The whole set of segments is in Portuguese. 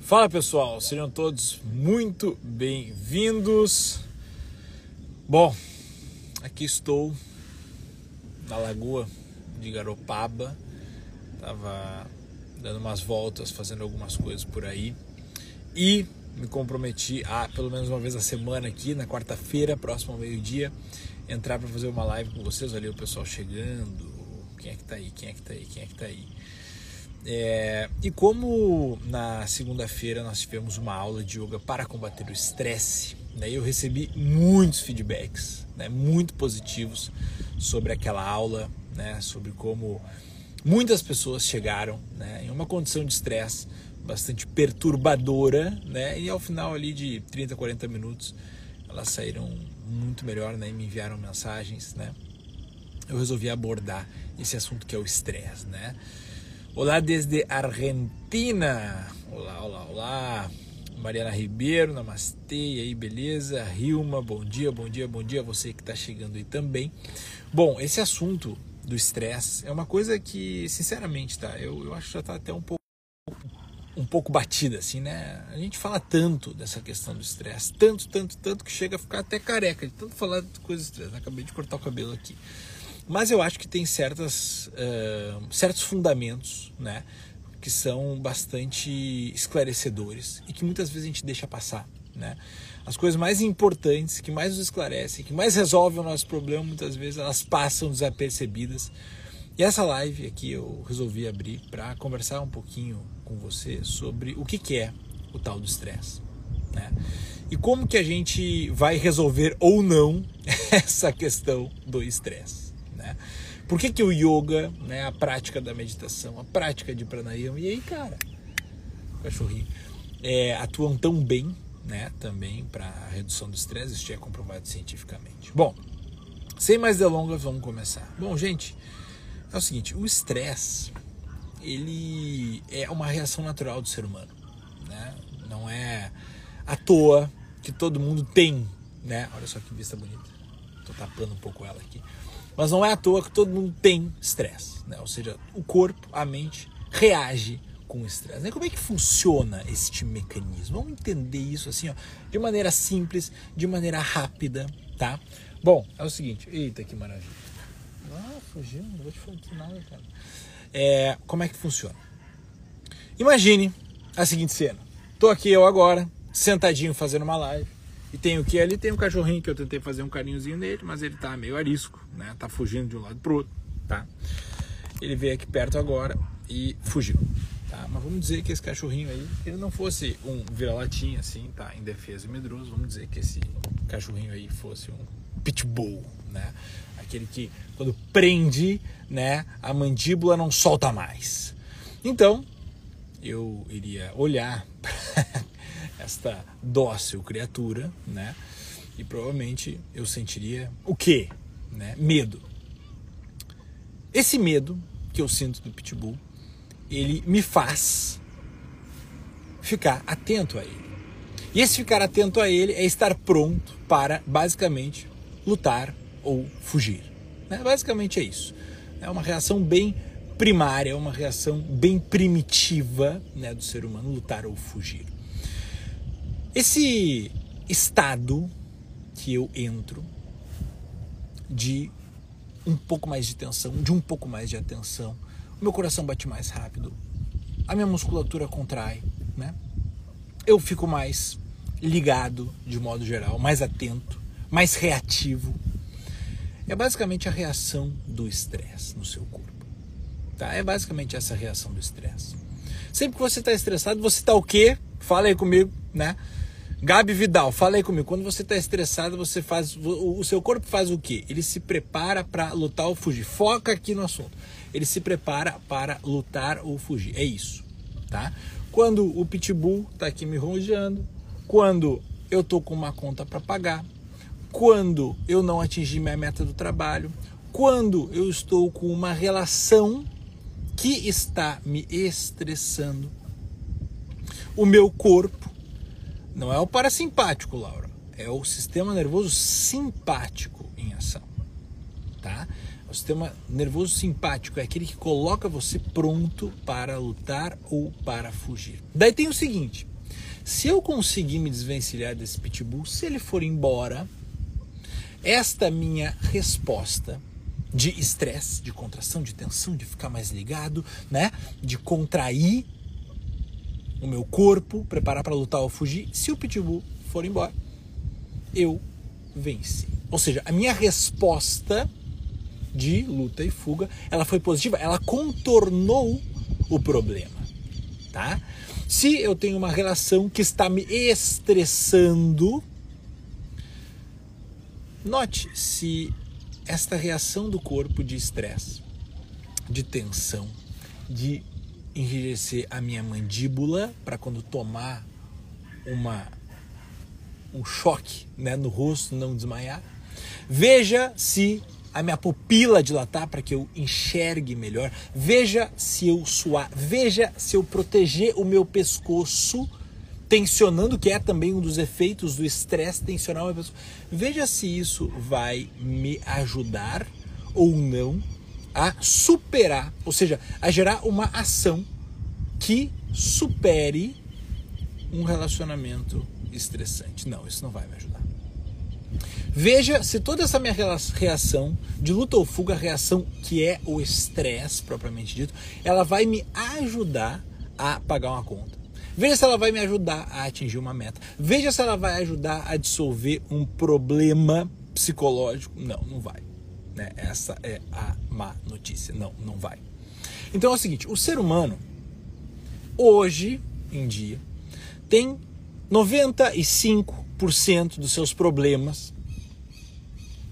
Fala pessoal, sejam todos muito bem-vindos. Bom, aqui estou na lagoa de Garopaba, tava dando umas voltas, fazendo algumas coisas por aí e me comprometi a, pelo menos uma vez a semana aqui, na quarta-feira, próximo ao meio-dia, entrar para fazer uma live com vocês. Ali o pessoal chegando, quem é que tá aí, quem é que tá aí, quem é que tá aí. É, e como na segunda-feira nós tivemos uma aula de yoga para combater o estresse, né, eu recebi muitos feedbacks, né, muito positivos sobre aquela aula, né, sobre como muitas pessoas chegaram né, em uma condição de estresse bastante perturbadora, né, e ao final ali de 30, 40 minutos elas saíram muito melhor né, e me enviaram mensagens, né, eu resolvi abordar esse assunto que é o estresse, né. Olá desde Argentina. Olá, olá, olá. Mariana Ribeiro, namastê, e aí, beleza? Rilma, bom dia, bom dia, bom dia você que está chegando aí também. Bom, esse assunto do estresse é uma coisa que, sinceramente, tá? Eu, eu acho que já está até um pouco um pouco batida, assim, né? A gente fala tanto dessa questão do estresse, tanto, tanto, tanto que chega a ficar até careca de tanto falar de coisas estresse. Acabei de cortar o cabelo aqui. Mas eu acho que tem certas, uh, certos fundamentos, né? Que são bastante esclarecedores e que muitas vezes a gente deixa passar, né? As coisas mais importantes, que mais nos esclarecem, que mais resolvem o nosso problema, muitas vezes elas passam desapercebidas. E essa live aqui eu resolvi abrir para conversar um pouquinho com você sobre o que, que é o tal do estresse. Né? E como que a gente vai resolver ou não essa questão do estresse. Né? Por que, que o yoga, né, a prática da meditação, a prática de pranayama, e aí, cara, cachorrinho, é, atuam tão bem né, também para redução do estresse, isso já é comprovado cientificamente. Bom, sem mais delongas, vamos começar. Bom, gente, é o seguinte, o estresse, ele é uma reação natural do ser humano, né? Não é à toa que todo mundo tem, né? Olha só que vista bonita. Tô tapando um pouco ela aqui. Mas não é à toa que todo mundo tem estresse, né? Ou seja, o corpo, a mente reage com o estresse. Né? Como é que funciona este mecanismo? Vamos entender isso assim, ó, de maneira simples, de maneira rápida, tá? Bom, é o seguinte. Eita, que maravilha. Ah, fugiu, não vou te falar nada, cara. É, como é que funciona? Imagine a seguinte cena. Tô aqui eu agora, sentadinho fazendo uma live. E tem o que ali? Tem um cachorrinho que eu tentei fazer um carinhozinho nele, mas ele tá meio arisco, né? Tá fugindo de um lado pro outro, tá? Ele veio aqui perto agora e fugiu, tá? Mas vamos dizer que esse cachorrinho aí, ele não fosse um vira-latinha assim, tá? Em defesa e medroso, vamos dizer que esse cachorrinho aí fosse um pitbull, né? Aquele que quando prende, né, a mandíbula não solta mais. Então, eu iria olhar esta dócil criatura, né? E provavelmente eu sentiria o quê? Né? Medo. Esse medo que eu sinto do pitbull, ele me faz ficar atento a ele. E esse ficar atento a ele é estar pronto para basicamente lutar ou fugir. Né? Basicamente é isso. É uma reação bem primária, uma reação bem primitiva né, do ser humano lutar ou fugir. Esse estado que eu entro de um pouco mais de tensão, de um pouco mais de atenção, o meu coração bate mais rápido, a minha musculatura contrai, né? Eu fico mais ligado de modo geral, mais atento, mais reativo. É basicamente a reação do estresse no seu corpo. Tá? É basicamente essa reação do estresse. Sempre que você está estressado, você está o quê? Fala aí comigo, né? Gabi Vidal, fala aí comigo. Quando você está estressado, você faz. O seu corpo faz o quê? Ele se prepara para lutar ou fugir. Foca aqui no assunto. Ele se prepara para lutar ou fugir. É isso, tá? Quando o pitbull está aqui me rodeando, quando eu tô com uma conta para pagar, quando eu não atingi minha meta do trabalho, quando eu estou com uma relação que está me estressando, o meu corpo não é o parasimpático, Laura. É o sistema nervoso simpático em ação. Tá? O sistema nervoso simpático é aquele que coloca você pronto para lutar ou para fugir. Daí tem o seguinte: Se eu conseguir me desvencilhar desse pitbull, se ele for embora, esta minha resposta de estresse, de contração, de tensão, de ficar mais ligado, né? De contrair o meu corpo, preparar para lutar ou fugir. Se o pitbull for embora, eu venci. Ou seja, a minha resposta de luta e fuga, ela foi positiva, ela contornou o problema, tá? Se eu tenho uma relação que está me estressando, note se esta reação do corpo de estresse, de tensão, de enrijecer a minha mandíbula para quando tomar uma um choque né, no rosto não desmaiar. Veja se a minha pupila dilatar para que eu enxergue melhor. Veja se eu suar. Veja se eu proteger o meu pescoço tensionando, que é também um dos efeitos do estresse pessoa. Veja se isso vai me ajudar ou não a superar, ou seja, a gerar uma ação que supere um relacionamento estressante. Não, isso não vai me ajudar. Veja se toda essa minha reação de luta ou fuga, reação que é o estresse propriamente dito, ela vai me ajudar a pagar uma conta Veja se ela vai me ajudar a atingir uma meta. Veja se ela vai ajudar a dissolver um problema psicológico. Não, não vai. Né? Essa é a má notícia. Não, não vai. Então é o seguinte: o ser humano, hoje em dia, tem 95% dos seus problemas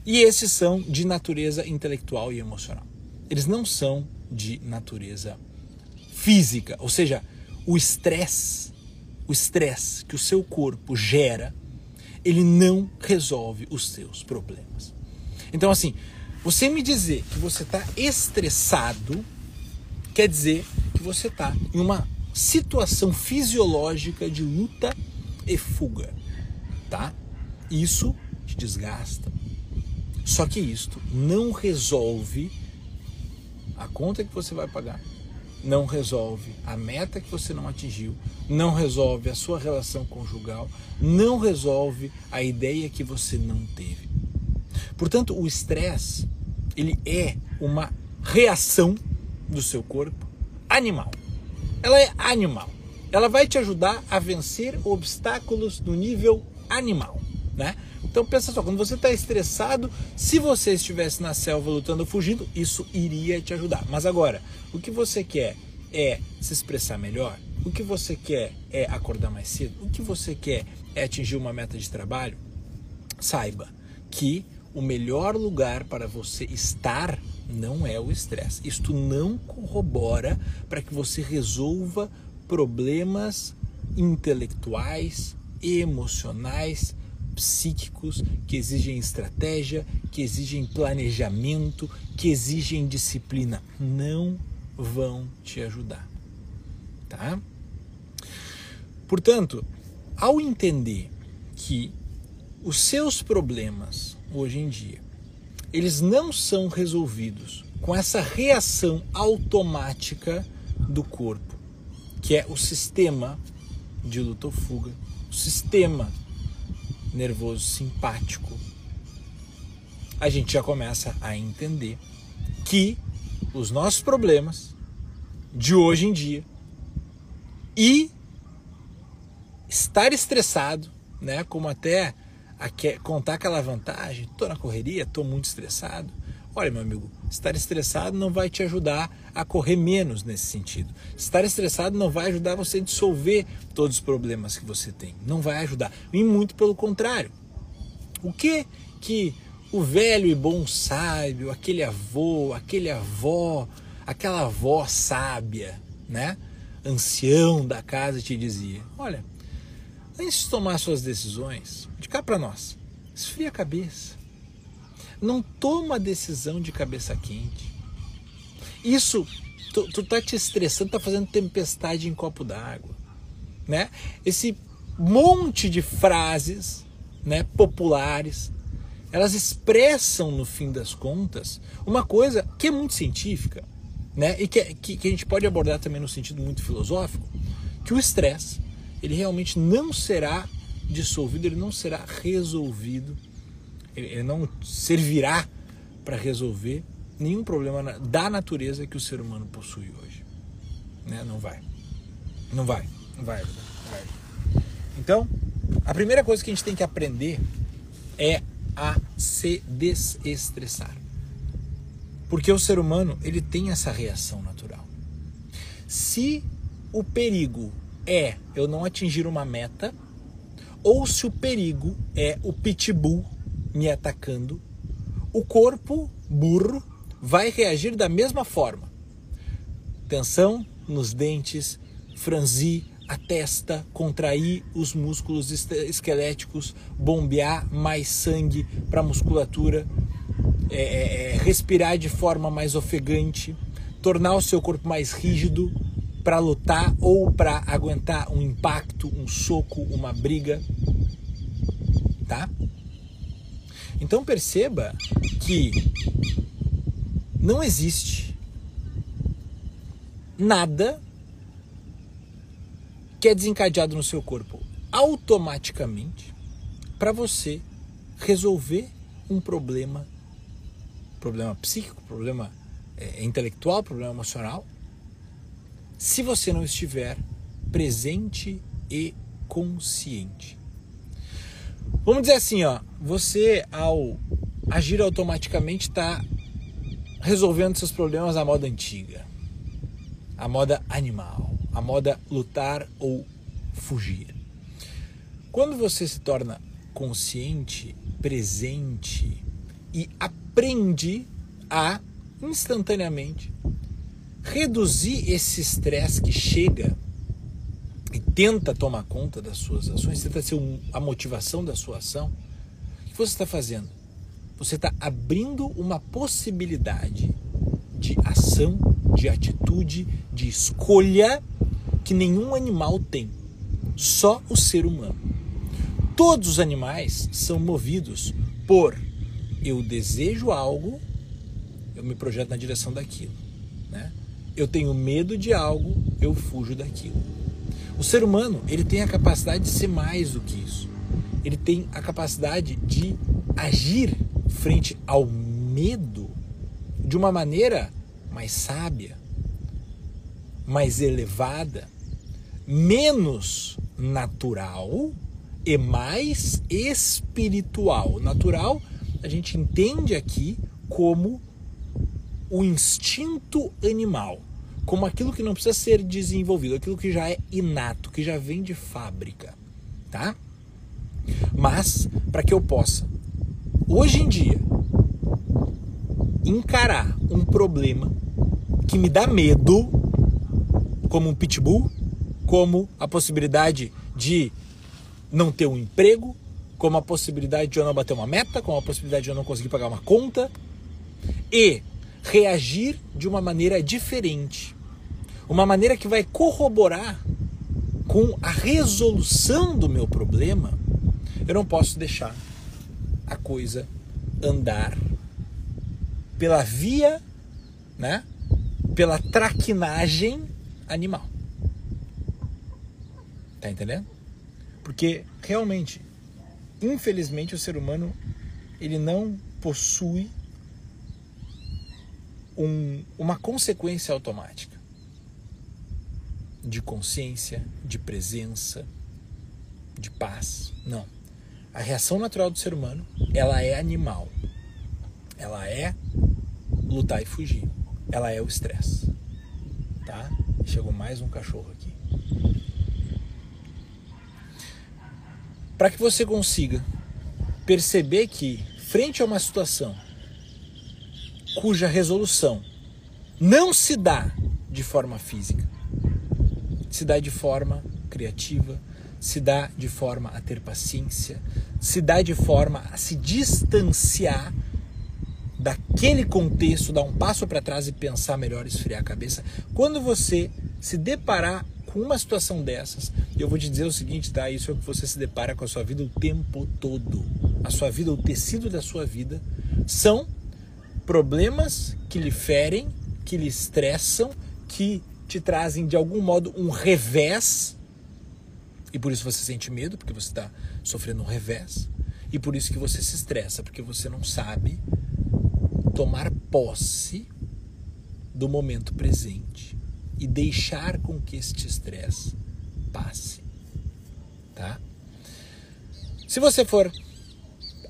e esses são de natureza intelectual e emocional. Eles não são de natureza física, ou seja, o estresse, o estresse que o seu corpo gera, ele não resolve os seus problemas. Então, assim, você me dizer que você está estressado quer dizer que você está em uma situação fisiológica de luta e fuga, tá? Isso te desgasta. Só que isto não resolve a conta que você vai pagar não resolve a meta que você não atingiu, não resolve a sua relação conjugal, não resolve a ideia que você não teve. Portanto, o estresse, ele é uma reação do seu corpo animal. Ela é animal. Ela vai te ajudar a vencer obstáculos no nível animal, né? Então pensa só, quando você está estressado, se você estivesse na selva lutando ou fugindo, isso iria te ajudar. Mas agora, o que você quer é se expressar melhor? O que você quer é acordar mais cedo? O que você quer é atingir uma meta de trabalho? Saiba que o melhor lugar para você estar não é o estresse. Isto não corrobora para que você resolva problemas intelectuais, emocionais, psíquicos que exigem estratégia, que exigem planejamento, que exigem disciplina. Não vão te ajudar. Tá? Portanto, ao entender que os seus problemas hoje em dia, eles não são resolvidos com essa reação automática do corpo, que é o sistema de luta ou fuga, o sistema nervoso simpático, a gente já começa a entender que os nossos problemas de hoje em dia e estar estressado, né? Como até contar aquela vantagem, tô na correria, tô muito estressado. Olha, meu amigo, estar estressado não vai te ajudar a correr menos nesse sentido. Estar estressado não vai ajudar você a dissolver todos os problemas que você tem. Não vai ajudar. E muito pelo contrário. O que que o velho e bom sábio, aquele avô, aquele avó, aquela avó sábia, né? Ancião da casa te dizia: olha, antes de tomar suas decisões, de cá para nós, esfria a cabeça. Não toma decisão de cabeça quente. Isso, tu, tu tá te estressando, tá fazendo tempestade em copo d'água, né? Esse monte de frases, né, populares, elas expressam no fim das contas uma coisa que é muito científica, né? E que, que, que a gente pode abordar também no sentido muito filosófico, que o estresse ele realmente não será dissolvido, ele não será resolvido, ele não servirá para resolver nenhum problema da natureza que o ser humano possui hoje. Né? Não vai. Não vai. Não vai. Não vai. Então, a primeira coisa que a gente tem que aprender é a se desestressar. Porque o ser humano, ele tem essa reação natural. Se o perigo é eu não atingir uma meta, ou se o perigo é o pitbull me atacando, o corpo burro vai reagir da mesma forma. Tensão nos dentes, franzir a testa, contrair os músculos esqueléticos, bombear mais sangue para a musculatura, é, é, é, respirar de forma mais ofegante, tornar o seu corpo mais rígido para lutar ou para aguentar um impacto, um soco, uma briga, tá? Então perceba que não existe nada que é desencadeado no seu corpo automaticamente para você resolver um problema, problema psíquico, problema é, intelectual, problema emocional, se você não estiver presente e consciente. Vamos dizer assim, ó, você ao agir automaticamente está resolvendo seus problemas à moda antiga, a moda animal, a moda lutar ou fugir. Quando você se torna consciente, presente e aprende a instantaneamente reduzir esse estresse que chega e tenta tomar conta das suas ações, tenta ser a motivação da sua ação, o que você está fazendo? Você está abrindo uma possibilidade de ação, de atitude, de escolha que nenhum animal tem, só o ser humano. Todos os animais são movidos por eu desejo algo, eu me projeto na direção daquilo. Eu tenho medo de algo, eu fujo daquilo. O ser humano ele tem a capacidade de ser mais do que isso. Ele tem a capacidade de agir frente ao medo de uma maneira mais sábia, mais elevada, menos natural e mais espiritual. Natural a gente entende aqui como o instinto animal, como aquilo que não precisa ser desenvolvido, aquilo que já é inato, que já vem de fábrica, tá? Mas para que eu possa hoje em dia encarar um problema que me dá medo, como um pitbull, como a possibilidade de não ter um emprego, como a possibilidade de eu não bater uma meta, como a possibilidade de eu não conseguir pagar uma conta, e reagir de uma maneira diferente. Uma maneira que vai corroborar com a resolução do meu problema, eu não posso deixar a coisa andar pela via, né? Pela traquinagem animal. Tá entendendo? Porque realmente, infelizmente, o ser humano ele não possui um, uma consequência automática de consciência, de presença, de paz. Não. A reação natural do ser humano, ela é animal. Ela é lutar e fugir. Ela é o estresse. Tá? Chegou mais um cachorro aqui. Para que você consiga perceber que frente a uma situação cuja resolução não se dá de forma física, se dá de forma criativa, se dá de forma a ter paciência, se dá de forma a se distanciar daquele contexto, dar um passo para trás e pensar melhor, esfriar a cabeça. Quando você se deparar com uma situação dessas, eu vou te dizer o seguinte, tá? Isso é o que você se depara com a sua vida o tempo todo. A sua vida, o tecido da sua vida são problemas que lhe ferem, que lhe estressam, que te trazem de algum modo um revés E por isso você sente medo, porque você está sofrendo um revés. E por isso que você se estressa, porque você não sabe tomar posse do momento presente e deixar com que este estresse passe, tá? Se você for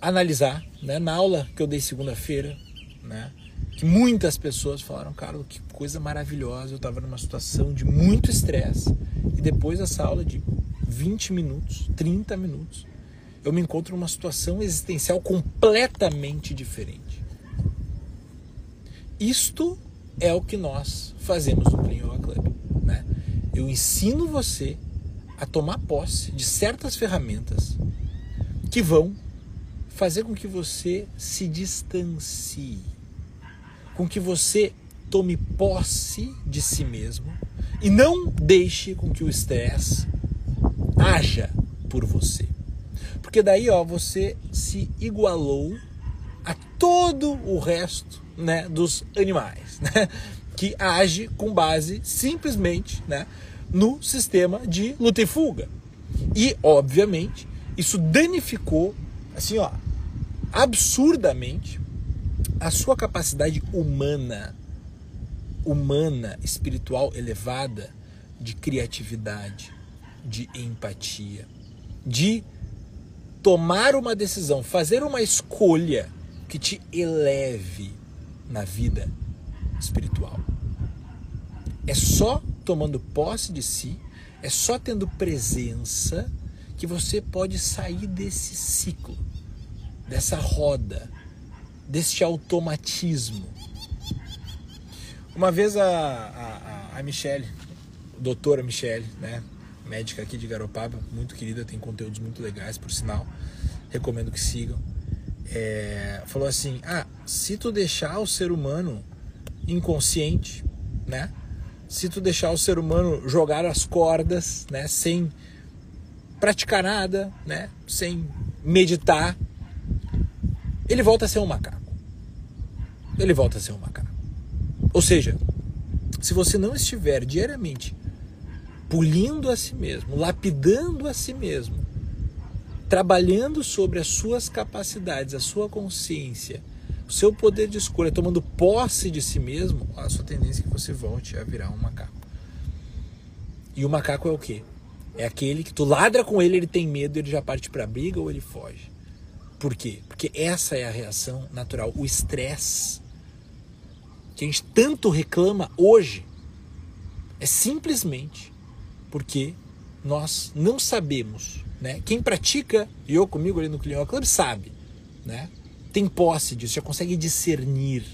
analisar, né, na aula que eu dei segunda-feira, né, que muitas pessoas falaram, cara, que coisa maravilhosa, eu estava numa situação de muito estresse e depois dessa aula de 20 minutos, 30 minutos, eu me encontro numa situação existencial completamente diferente. Isto é o que nós fazemos no Clean Yoga Club. Né? Eu ensino você a tomar posse de certas ferramentas que vão fazer com que você se distancie, com que você tome posse de si mesmo e não deixe com que o estresse haja por você. Porque daí, ó, você se igualou a todo o resto, né, dos animais, né, que age com base simplesmente, né, no sistema de luta e fuga. E, obviamente, isso danificou, assim, ó, absurdamente a sua capacidade humana, humana, espiritual elevada de criatividade, de empatia, de tomar uma decisão, fazer uma escolha que te eleve na vida espiritual. É só tomando posse de si, é só tendo presença que você pode sair desse ciclo, dessa roda, deste automatismo. Uma vez a, a, a Michelle, doutora Michelle, né, médica aqui de Garopaba, muito querida, tem conteúdos muito legais, por sinal, recomendo que sigam. É, falou assim: ah, se tu deixar o ser humano inconsciente, né? Se tu deixar o ser humano jogar as cordas, né, sem praticar nada, né, sem meditar, ele volta a ser um macaco. Ele volta a ser um macaco. Ou seja, se você não estiver diariamente pulindo a si mesmo, lapidando a si mesmo, trabalhando sobre as suas capacidades, a sua consciência, o seu poder de escolha, tomando posse de si mesmo, a sua tendência é que você volte a virar um macaco. E o macaco é o quê? É aquele que tu ladra com ele, ele tem medo, ele já parte para briga ou ele foge. Por quê? Porque essa é a reação natural, o estresse que a gente tanto reclama hoje é simplesmente porque nós não sabemos, né? Quem pratica eu comigo ali no Clion Club sabe, né? Tem posse disso, já consegue discernir,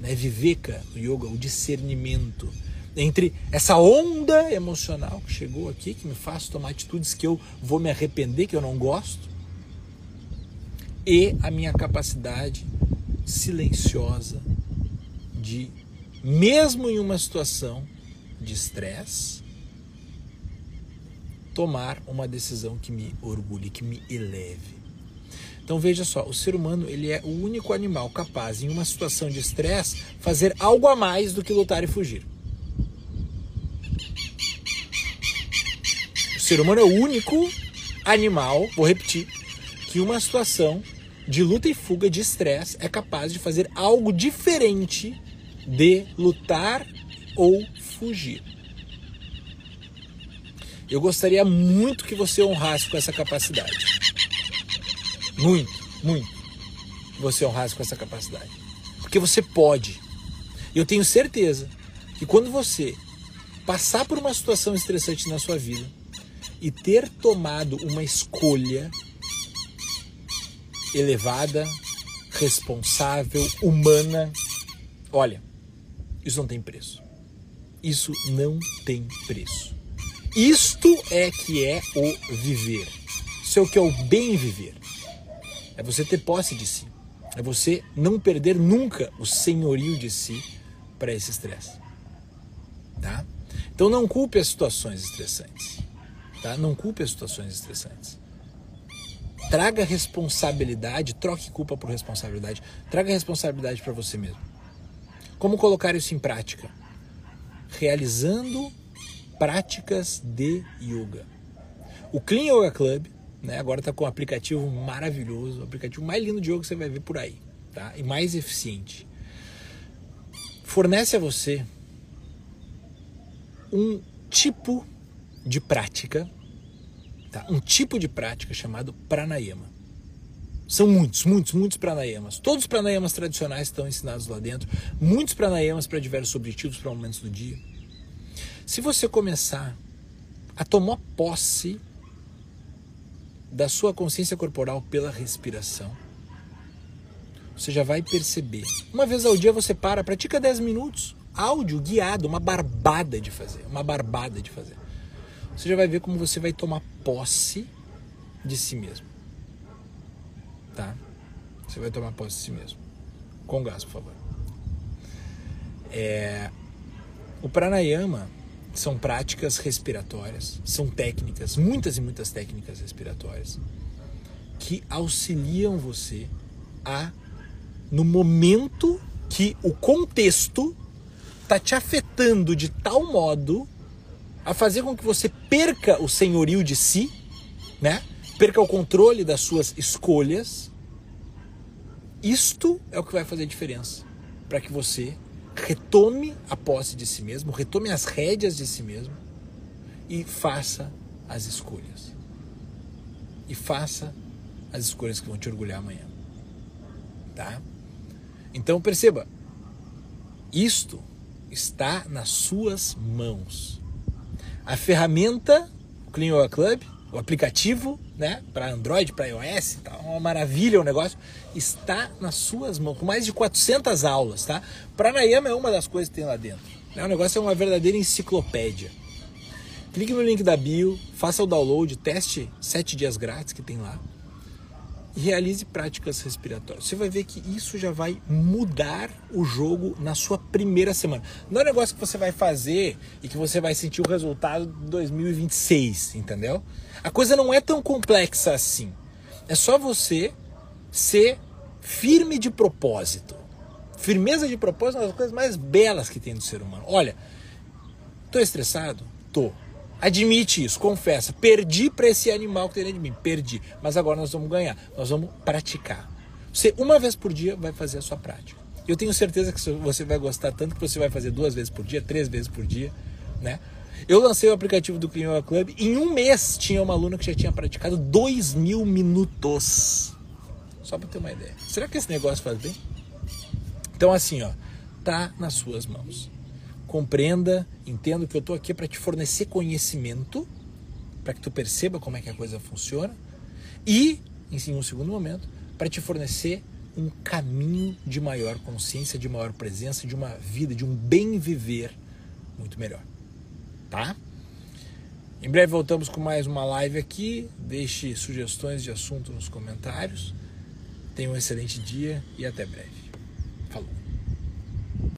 né? Viveka, o yoga, o discernimento entre essa onda emocional que chegou aqui, que me faz tomar atitudes que eu vou me arrepender, que eu não gosto, e a minha capacidade silenciosa de, mesmo em uma situação de estresse, tomar uma decisão que me orgulhe, que me eleve. Então veja só, o ser humano ele é o único animal capaz, em uma situação de estresse, fazer algo a mais do que lutar e fugir. O ser humano é o único animal, vou repetir, que uma situação de luta e fuga, de estresse, é capaz de fazer algo diferente de lutar ou fugir. Eu gostaria muito que você honrasse com essa capacidade. Muito, muito. Você honrasse com essa capacidade. Porque você pode. Eu tenho certeza que quando você passar por uma situação estressante na sua vida e ter tomado uma escolha elevada, responsável, humana, olha, isso não tem preço. Isso não tem preço. Isto é que é o viver. Isso é o que é o bem viver. É você ter posse de si. É você não perder nunca o senhorio de si para esse estresse. Tá? Então não culpe as situações estressantes. Tá? Não culpe as situações estressantes. Traga responsabilidade, troque culpa por responsabilidade. Traga responsabilidade para você mesmo. Como colocar isso em prática? Realizando práticas de yoga. O Clean Yoga Club, né? Agora está com um aplicativo maravilhoso, o aplicativo mais lindo de yoga que você vai ver por aí, tá? E mais eficiente. Fornece a você um tipo de prática, tá? Um tipo de prática chamado pranayama. São muitos, muitos, muitos pranayamas. Todos os pranayamas tradicionais estão ensinados lá dentro. Muitos pranayamas para diversos objetivos, para momentos do dia. Se você começar a tomar posse da sua consciência corporal pela respiração, você já vai perceber. Uma vez ao dia você para, pratica 10 minutos, áudio guiado, uma barbada de fazer, uma barbada de fazer. Você já vai ver como você vai tomar posse de si mesmo. Tá? Você vai tomar posse de si mesmo. Com gás, por favor. É... O pranayama são práticas respiratórias, são técnicas, muitas e muitas técnicas respiratórias que auxiliam você a no momento que o contexto está te afetando de tal modo a fazer com que você perca o senhorio de si, né? Perca o controle das suas escolhas. Isto é o que vai fazer diferença para que você retome a posse de si mesmo, retome as rédeas de si mesmo e faça as escolhas. E faça as escolhas que vão te orgulhar amanhã. Tá? Então perceba, isto está nas suas mãos. A ferramenta Clean Yoga Club, o aplicativo, né, para Android, para iOS, tá uma maravilha o negócio, está nas suas mãos, com mais de 400 aulas, tá? Pranayama é uma das coisas que tem lá dentro. Né? O negócio é uma verdadeira enciclopédia. Clique no link da bio, faça o download, teste 7 dias grátis que tem lá e realize práticas respiratórias. Você vai ver que isso já vai mudar o jogo na sua primeira semana. Não é um negócio que você vai fazer e que você vai sentir o resultado de 2026, entendeu? A coisa não é tão complexa assim. É só você ser firme de propósito. Firmeza de propósito é uma das coisas mais belas que tem do ser humano. Olha, tô estressado? Tô. Admite isso, confessa. Perdi para esse animal que tem dentro de mim. Perdi. Mas agora nós vamos ganhar. Nós vamos praticar. Você, uma vez por dia, vai fazer a sua prática. Eu tenho certeza que você vai gostar tanto que você vai fazer duas vezes por dia, três vezes por dia, né? Eu lancei o aplicativo do Clean Club. Em um mês tinha uma aluna que já tinha praticado dois mil minutos. Só para ter uma ideia. Será que esse negócio faz bem? Então assim, ó, tá nas suas mãos compreenda, entenda que eu estou aqui para te fornecer conhecimento, para que tu perceba como é que a coisa funciona e, em um segundo momento, para te fornecer um caminho de maior consciência, de maior presença, de uma vida, de um bem viver muito melhor. Tá? Em breve voltamos com mais uma live aqui. Deixe sugestões de assunto nos comentários. Tenha um excelente dia e até breve.